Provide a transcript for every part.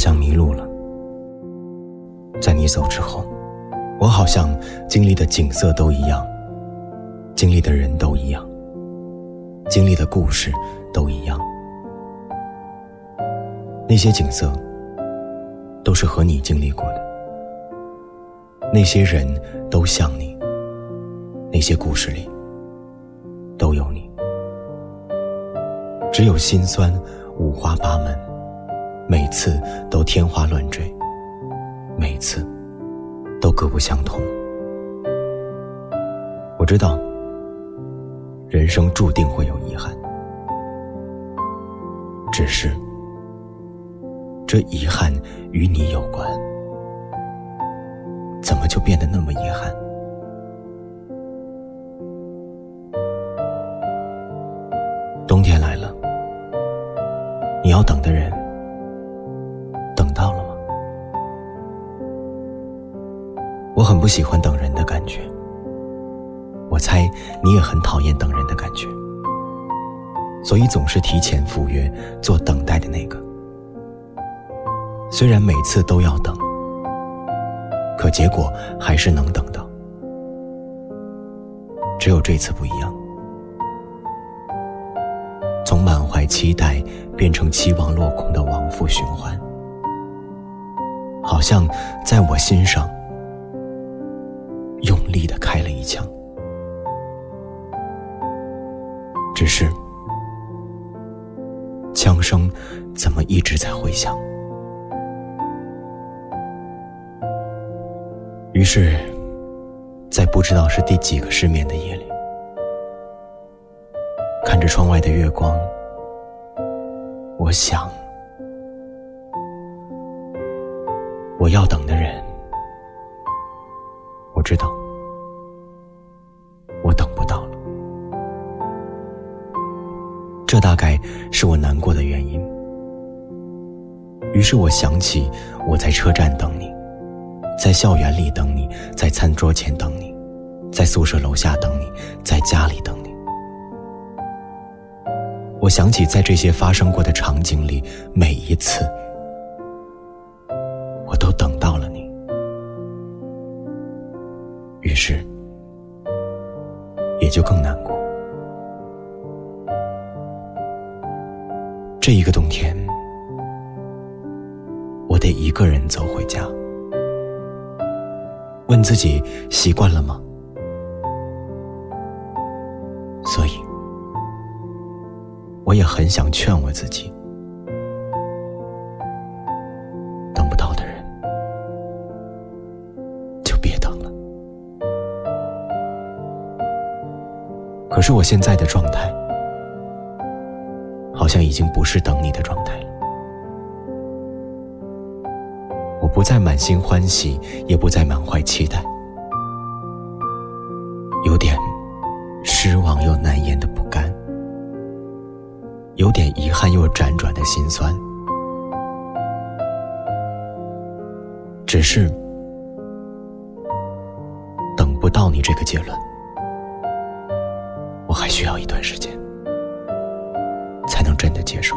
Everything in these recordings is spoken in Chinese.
像迷路了，在你走之后，我好像经历的景色都一样，经历的人都一样，经历的故事都一样。那些景色都是和你经历过的，那些人都像你，那些故事里都有你，只有心酸五花八门，每次都天花乱坠，每次都各不相同。我知道，人生注定会有遗憾，只是。这遗憾与你有关，怎么就变得那么遗憾？冬天来了，你要等的人很不喜欢等人的感觉，我猜你也很讨厌等人的感觉，所以总是提前赴约做等待的那个。虽然每次都要等，可结果还是能等到。只有这次不一样，从满怀期待变成期望落空的往复循环，好像在我心上枪。只是，枪声怎么一直在回响？于是，在不知道是第几个失眠的夜里，看着窗外的月光，我想，我要等的人，我知道，大概是我难过的原因。于是我想起我在车站等你。在校园里等你，在餐桌前等你，在宿舍楼下等你，在家里等你。我想起在这些发生过的场景里，每一次，我都等到了你。于是，也就更难过。这一个冬天，我得一个人走回家。问自己习惯了吗？所以，我也很想劝我自己：等不到的人，就别等了。可是我现在的状态，像已经不是等你的状态了。我不再满心欢喜，也不再满怀期待，有点失望又难言的不甘，有点遗憾又辗转的心酸。只是等不到你这个结论，我还需要一段时间，才能真的接受。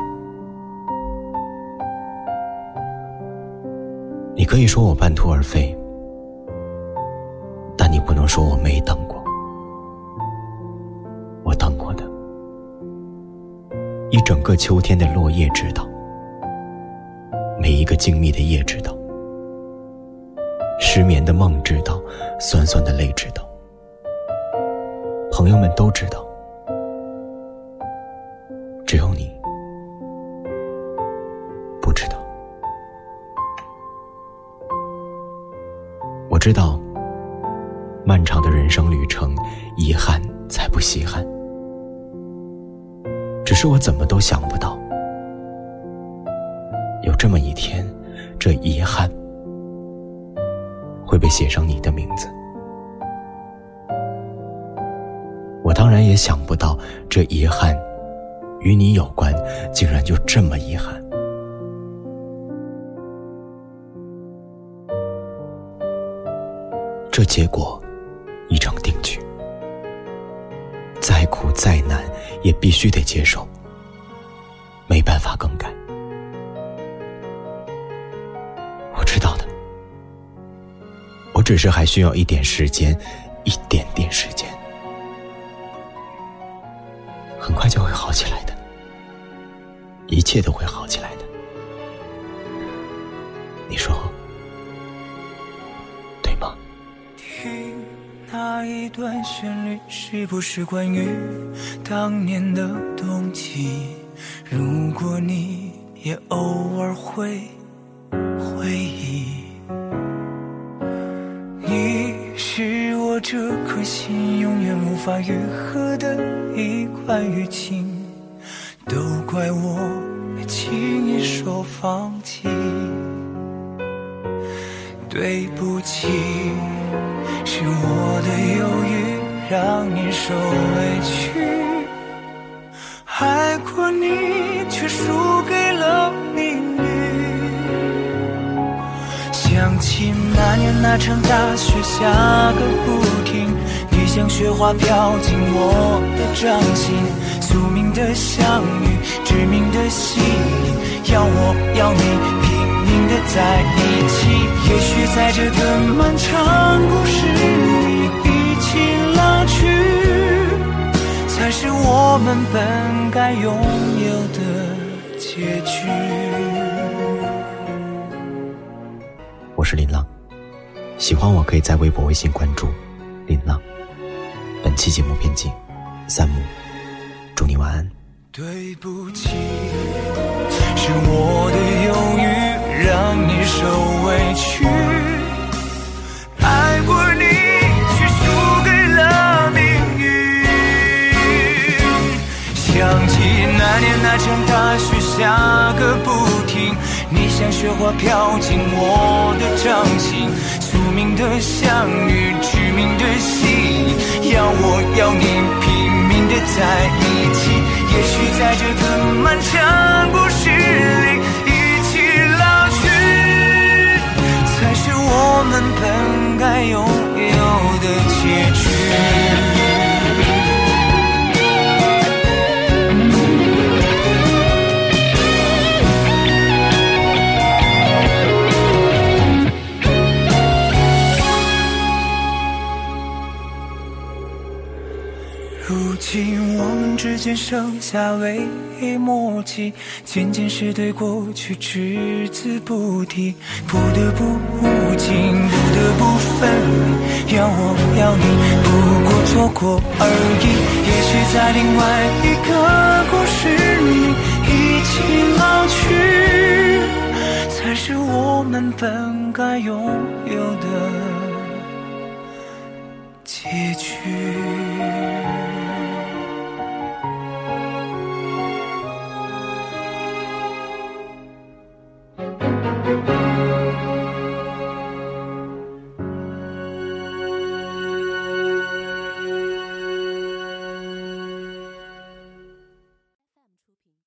你可以说我半途而废，但你不能说我没等过。我等过的，一整个秋天的落叶知道，每一个静谧的夜知道，失眠的梦知道，酸酸的泪知道，朋友们都知道，只有你不知道，我。知道，漫长的人生旅程，遗憾才不稀罕。只是我怎么都想不到，有这么一天，这遗憾会被写上你的名字。我当然也想不到，这遗憾与你有关竟然就这么遗憾。这结果已成定局再苦再难也必须得接受没办法更改。我知道的我只是还需要一点时间一点点时间很快就会好起来的。一切都会好起来的。你说对吗？听那一段旋律，是不是关于当年的冬季？如果你也偶尔会回忆，你是我这颗心永远无法愈合的一块淤青，都怪我放弃。对不起，是我的犹豫让你受委屈。爱过你，却输给了命运。想起那年那场大雪下个不停，你像雪花飘进我的掌心。宿命的相遇，致命的吸引，要我要你拼命的在一起。也许在这个漫长故事里，一起老去，才是我们本该拥有的结局。我是林浪，喜欢我可以在微博、微信关注林浪。本期节目编辑三木，祝你晚安。对不起，是我的犹豫让你受委屈。爱过你，却输给了命运。想起那年那场大雪下个不停，你像雪花飘进我的掌心。宿命的相遇，致命的吸引，在一起。也许在这个漫长故事我们之间剩下唯一默契，渐渐是对过去只字不提，不得不无尽，不得不分离，要我要你，不过错过而已。也许在另外一个故事里，一起老去，才是我们本该拥有的结局。